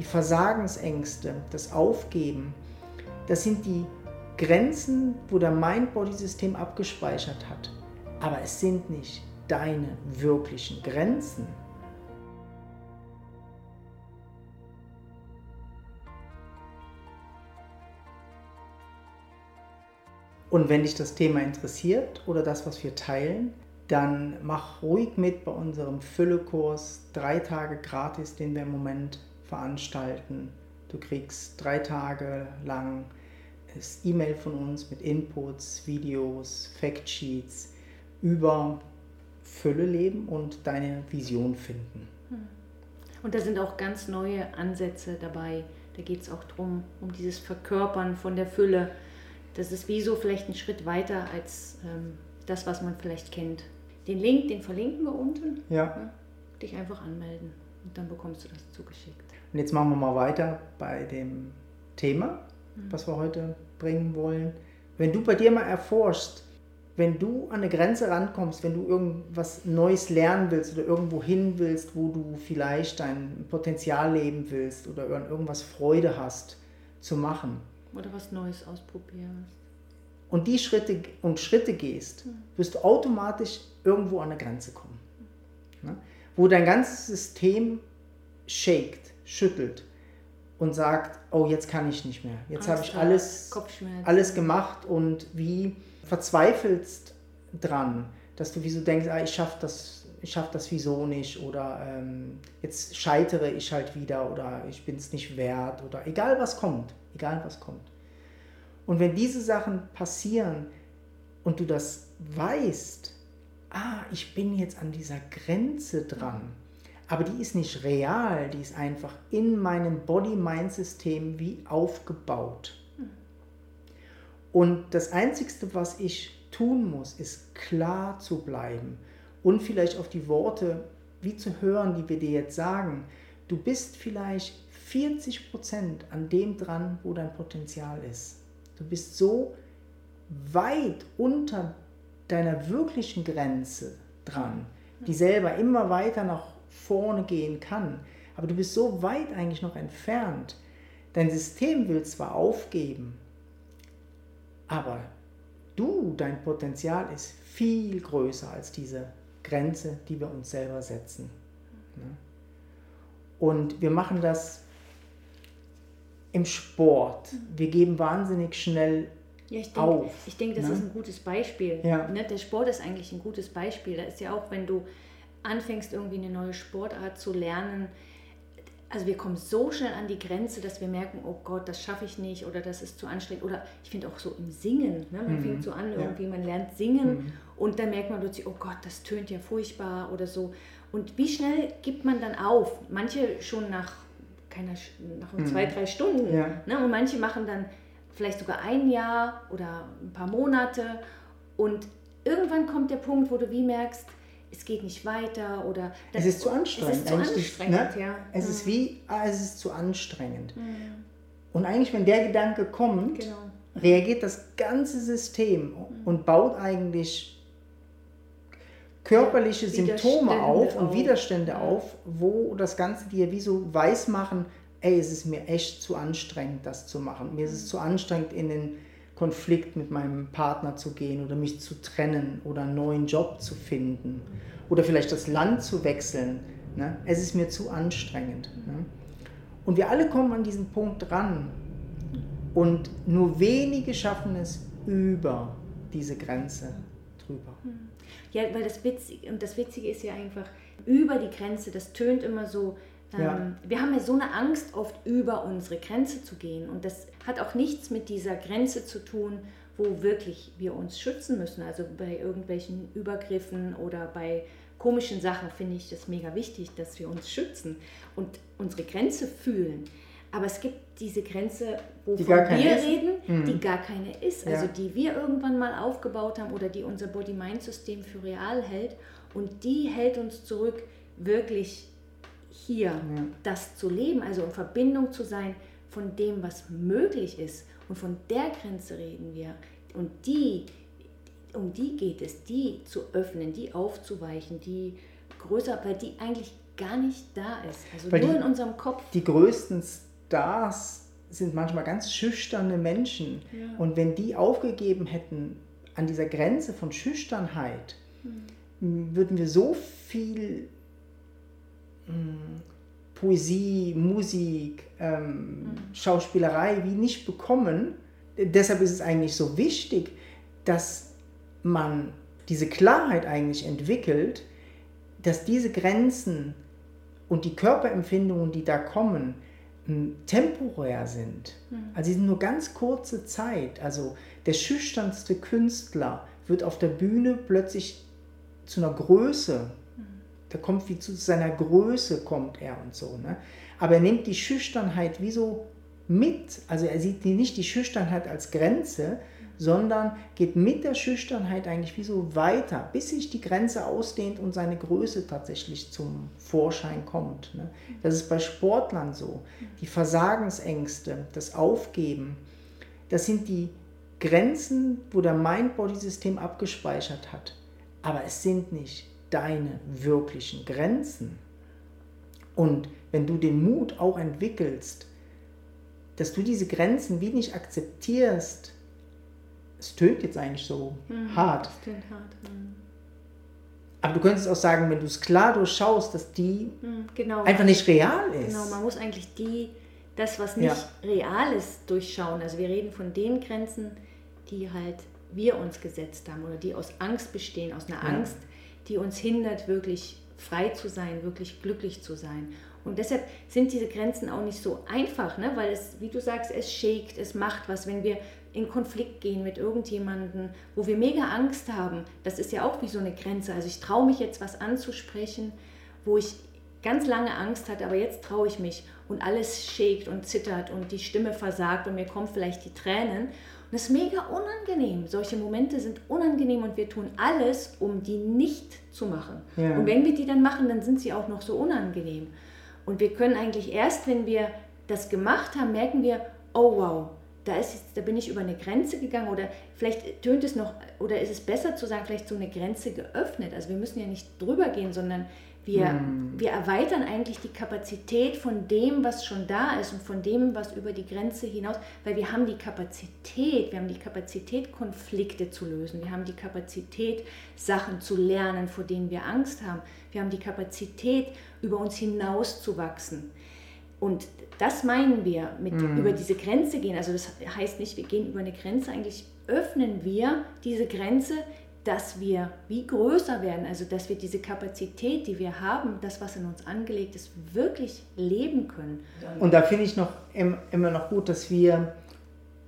die Versagensängste, das Aufgeben, das sind die Grenzen, wo der Mind-Body-System abgespeichert hat. Aber es sind nicht deine wirklichen Grenzen. Und wenn dich das Thema interessiert oder das, was wir teilen, dann mach ruhig mit bei unserem Füllekurs, drei Tage gratis, den wir im Moment veranstalten. Du kriegst drei Tage lang das E-Mail von uns mit Inputs, Videos, Factsheets über Fülle leben und deine Vision finden. Hm. Und da sind auch ganz neue Ansätze dabei. Da geht es auch darum, um dieses Verkörpern von der Fülle das ist wie so vielleicht ein Schritt weiter als ähm, das, was man vielleicht kennt. Den Link, den verlinken wir unten. Ja. ja. Dich einfach anmelden und dann bekommst du das zugeschickt. Und jetzt machen wir mal weiter bei dem Thema, mhm. was wir heute bringen wollen. Wenn du bei dir mal erforschst, wenn du an eine Grenze rankommst, wenn du irgendwas Neues lernen willst oder irgendwo hin willst, wo du vielleicht dein Potenzial leben willst oder irgendwas Freude hast zu machen, oder was Neues ausprobieren. Und die Schritte und Schritte gehst, wirst du automatisch irgendwo an eine Grenze kommen. Ne? Wo dein ganzes System shakt, schüttelt und sagt, oh, jetzt kann ich nicht mehr. Jetzt habe ich alles, alles gemacht und wie verzweifelst dran, dass du wie so denkst, ah, ich schaffe das ich schaffe das wieso nicht oder ähm, jetzt scheitere ich halt wieder oder ich bin es nicht wert oder egal was kommt, egal was kommt. Und wenn diese Sachen passieren und du das weißt, ah, ich bin jetzt an dieser Grenze dran, aber die ist nicht real, die ist einfach in meinem Body-Mind-System wie aufgebaut. Und das Einzige, was ich tun muss, ist klar zu bleiben und vielleicht auf die Worte wie zu hören, die wir dir jetzt sagen. Du bist vielleicht 40 Prozent an dem dran, wo dein Potenzial ist. Du bist so weit unter deiner wirklichen Grenze dran, die selber immer weiter nach vorne gehen kann. Aber du bist so weit eigentlich noch entfernt. Dein System will zwar aufgeben, aber du, dein Potenzial ist viel größer als diese Grenze, die wir uns selber setzen. Ne? Und wir machen das im Sport. Wir geben wahnsinnig schnell ja, ich denk, auf. Ich denke, das ne? ist ein gutes Beispiel. Ja. Ne? Der Sport ist eigentlich ein gutes Beispiel. Da ist ja auch, wenn du anfängst, irgendwie eine neue Sportart zu lernen, also wir kommen so schnell an die Grenze, dass wir merken, oh Gott, das schaffe ich nicht oder das ist zu anstrengend. Oder ich finde auch so im Singen, ne? man mhm. fängt so an, irgendwie, man lernt singen mhm. und dann merkt man plötzlich, oh Gott, das tönt ja furchtbar oder so. Und wie schnell gibt man dann auf? Manche schon nach, keiner, nach mhm. zwei, drei Stunden. Ja. Ne? Und manche machen dann vielleicht sogar ein Jahr oder ein paar Monate. Und irgendwann kommt der Punkt, wo du wie merkst, es geht nicht weiter oder es ist zu anstrengend. Es ist zu anstrengend, ne? ja. Es mhm. ist wie, ah, es ist zu anstrengend. Mhm. Und eigentlich, wenn der Gedanke kommt, genau. reagiert das ganze System mhm. und baut eigentlich körperliche ja, Symptome auf und Widerstände auf, wo das Ganze dir wie so weiß machen, ey, es ist mir echt zu anstrengend, das zu machen. Mir ist es mhm. zu anstrengend, in den Konflikt mit meinem Partner zu gehen oder mich zu trennen oder einen neuen Job zu finden oder vielleicht das Land zu wechseln. Ne? Es ist mir zu anstrengend. Ne? Und wir alle kommen an diesen Punkt ran und nur wenige schaffen es über diese Grenze drüber. Hm. Ja, weil das Witzige, und das Witzige ist ja einfach, über die Grenze, das tönt immer so, ja. Ähm, wir haben ja so eine Angst, oft über unsere Grenze zu gehen. Und das hat auch nichts mit dieser Grenze zu tun, wo wirklich wir uns schützen müssen. Also bei irgendwelchen Übergriffen oder bei komischen Sachen finde ich das mega wichtig, dass wir uns schützen und unsere Grenze fühlen. Aber es gibt diese Grenze, wovon wir ist. reden, mhm. die gar keine ist. Also ja. die wir irgendwann mal aufgebaut haben oder die unser Body-Mind-System für real hält. Und die hält uns zurück, wirklich hier ja. das zu leben, also in Verbindung zu sein von dem, was möglich ist. Und von der Grenze reden wir. Und die, um die geht es, die zu öffnen, die aufzuweichen, die größer, weil die eigentlich gar nicht da ist. Also Weil nur die- in unserem Kopf. Die größten Stars sind manchmal ganz schüchterne Menschen. Ja. Und wenn die aufgegeben hätten an dieser Grenze von Schüchternheit, m, würden wir so viel Poesie, Musik, ähm, Schauspielerei wie nicht bekommen. Deshalb ist es eigentlich so wichtig, dass man diese Klarheit eigentlich entwickelt, dass diese Grenzen und die Körperempfindungen, die da kommen, m, temporär sind. Also sie sind nur ganz kurze Zeit. Also der schüchternste Künstler wird auf der Bühne plötzlich zu einer Größe. Da kommt wie zu seiner Größe kommt er und so. Ne? Aber er nimmt die Schüchternheit wie so mit. Also er sieht nicht die Schüchternheit als Grenze, sondern geht mit der Schüchternheit eigentlich wie so weiter, bis sich die Grenze ausdehnt und seine Größe tatsächlich zum Vorschein kommt. Ne? Das ist bei Sportlern so. Die Versagensängste, das Aufgeben, das sind die Grenzen, wo der Mind-Body-System abgespeichert hat. Aber es sind nicht deine wirklichen Grenzen. Und wenn du den Mut auch entwickelst, dass du diese Grenzen wie nicht akzeptierst, es tönt jetzt eigentlich so hart, Das klingt hart. Mhm. aber du könntest auch sagen, wenn du es klar durchschaust, dass die Mhm, Genau. einfach nicht real ist. Genau, man muss eigentlich die, das, was nicht real ist, durchschauen. Also wir reden von den Grenzen, die halt wir uns gesetzt haben oder die aus Angst bestehen, aus einer Ja. Angst, die uns hindert, wirklich frei zu sein, wirklich glücklich zu sein. Und deshalb sind diese Grenzen auch nicht so einfach, ne? weil es, wie du sagst, es shakt, es macht was, wenn wir in Konflikt gehen mit irgendjemandem, wo wir mega Angst haben. Das ist ja auch wie so eine Grenze. Also ich traue mich jetzt was anzusprechen, wo ich ganz lange Angst hatte, aber jetzt traue ich mich und alles shakt und zittert und die Stimme versagt und mir kommen vielleicht die Tränen. Und das ist mega unangenehm. Solche Momente sind unangenehm und wir tun alles, um die nicht zu machen. Ja. Und wenn wir die dann machen, dann sind sie auch noch so unangenehm. Und wir können eigentlich erst, wenn wir das gemacht haben, merken wir, oh wow, da, ist da bin ich über eine Grenze gegangen oder vielleicht tönt es noch, oder ist es besser zu sagen, vielleicht so eine Grenze geöffnet. Also wir müssen ja nicht drüber gehen, sondern wir, wir erweitern eigentlich die Kapazität von dem, was schon da ist und von dem, was über die Grenze hinaus, weil wir haben die Kapazität, wir haben die Kapazität, Konflikte zu lösen, wir haben die Kapazität, Sachen zu lernen, vor denen wir Angst haben, wir haben die Kapazität, über uns hinauszuwachsen. Und das meinen wir mit über diese Grenze gehen. Also das heißt nicht, wir gehen über eine Grenze, eigentlich öffnen wir diese Grenze, dass wir wie größer werden, also dass wir diese Kapazität, die wir haben, das, was in uns angelegt ist, wirklich leben können. Und da finde ich noch im- immer noch gut, dass wir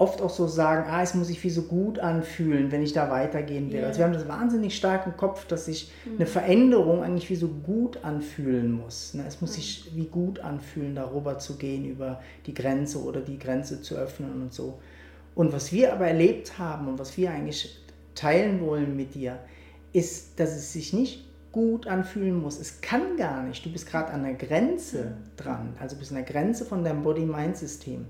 oft auch so sagen, ah, es muss sich wie so gut anfühlen, wenn ich da weitergehen will. Ja. Also wir haben das wahnsinnig stark im Kopf, dass sich eine Veränderung eigentlich wie so gut anfühlen muss. Ne? Es muss sich wie gut anfühlen, darüber zu gehen, über die Grenze oder die Grenze zu öffnen und so. Und was wir aber erlebt haben und was wir eigentlich teilen wollen mit dir, ist, dass es sich nicht gut anfühlen muss. Es kann gar nicht. Du bist gerade an der Grenze dran. Also bist an der Grenze von deinem Body-Mind-System.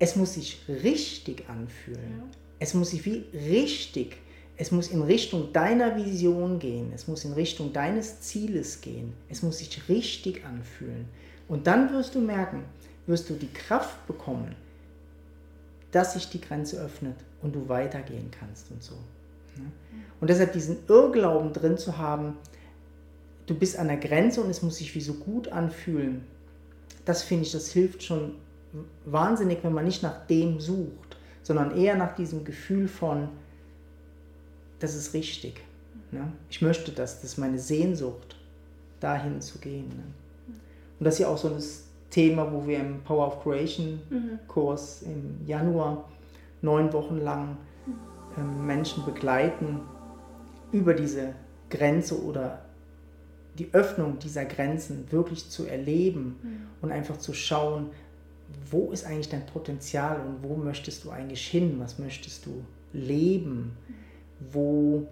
Es muss sich richtig anfühlen. Es muss sich wie richtig, es muss in Richtung deiner Vision gehen. Es muss in Richtung deines Zieles gehen. Es muss sich richtig anfühlen. Und dann wirst du merken, wirst du die Kraft bekommen, dass sich die Grenze öffnet und du weitergehen kannst und so. Und deshalb diesen Irrglauben drin zu haben, du bist an der Grenze und es muss sich wie so gut anfühlen, das finde ich, das hilft schon wahnsinnig, wenn man nicht nach dem sucht, sondern eher nach diesem Gefühl von, das ist richtig. Ne? Ich möchte das, das ist meine Sehnsucht, dahin zu gehen. Ne? Und das ist ja auch so ein Thema, wo wir im Power of Creation Kurs im Januar neun Wochen lang ähm, Menschen begleiten über diese Grenze oder die Öffnung dieser Grenzen wirklich zu erleben und einfach zu schauen, wo ist eigentlich dein Potenzial und wo möchtest du eigentlich hin, was möchtest du leben, wo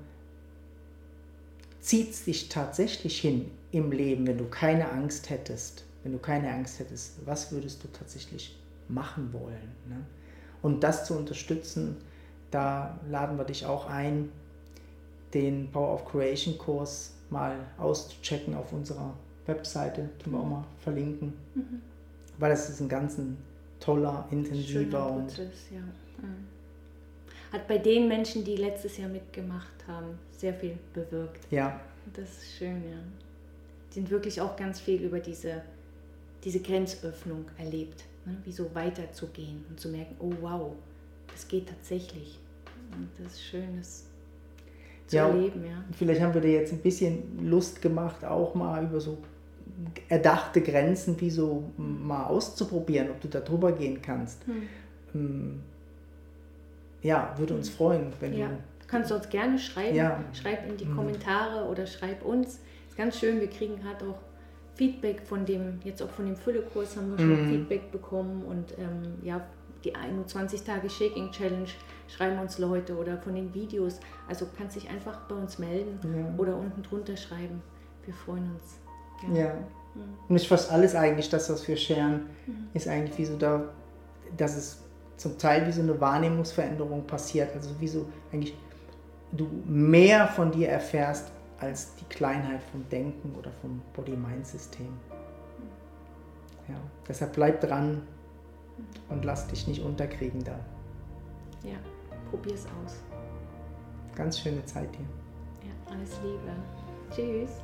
zieht es dich tatsächlich hin im Leben, wenn du keine Angst hättest, wenn du keine Angst hättest, was würdest du tatsächlich machen wollen? Ne? Und das zu unterstützen, da laden wir dich auch ein, den Power of Creation Kurs mal auszuchecken auf unserer Webseite, tun wir auch mal verlinken. Mhm. Weil das ist ein ganz ein toller, intensiver und. Prozess, ja. Mhm. Hat bei den Menschen, die letztes Jahr mitgemacht haben, sehr viel bewirkt. Ja. Das ist schön, ja. Die sind wirklich auch ganz viel über diese, diese Grenzöffnung erlebt. Ne? Wie so weiterzugehen und zu merken, oh wow, das geht tatsächlich. Und das ist schön, das zu ja, erleben, ja. Vielleicht haben wir dir jetzt ein bisschen Lust gemacht, auch mal über so erdachte Grenzen wie so mal auszuprobieren, ob du da drüber gehen kannst. Hm. Ja, würde uns freuen, wenn ja. du. Kannst du uns gerne schreiben. Ja. Schreib in die hm. Kommentare oder schreib uns. Ist ganz schön, wir kriegen halt auch Feedback von dem, jetzt auch von dem Füllekurs haben wir schon mhm. Feedback bekommen und ähm, ja, die 21 Tage Shaking Challenge schreiben uns Leute oder von den Videos. Also kannst dich einfach bei uns melden ja. oder unten drunter schreiben. Wir freuen uns. Ja. ja. Mhm. Und nicht fast alles eigentlich, das, was wir scheren, mhm. ist eigentlich wie so da, dass es zum Teil wie so eine Wahrnehmungsveränderung passiert. Also wie so eigentlich du mehr von dir erfährst als die Kleinheit vom Denken oder vom Body-Mind-System. Ja, deshalb bleib dran und lass dich nicht unterkriegen da. Ja, probier's aus. Ganz schöne Zeit dir. Ja, alles Liebe. Tschüss.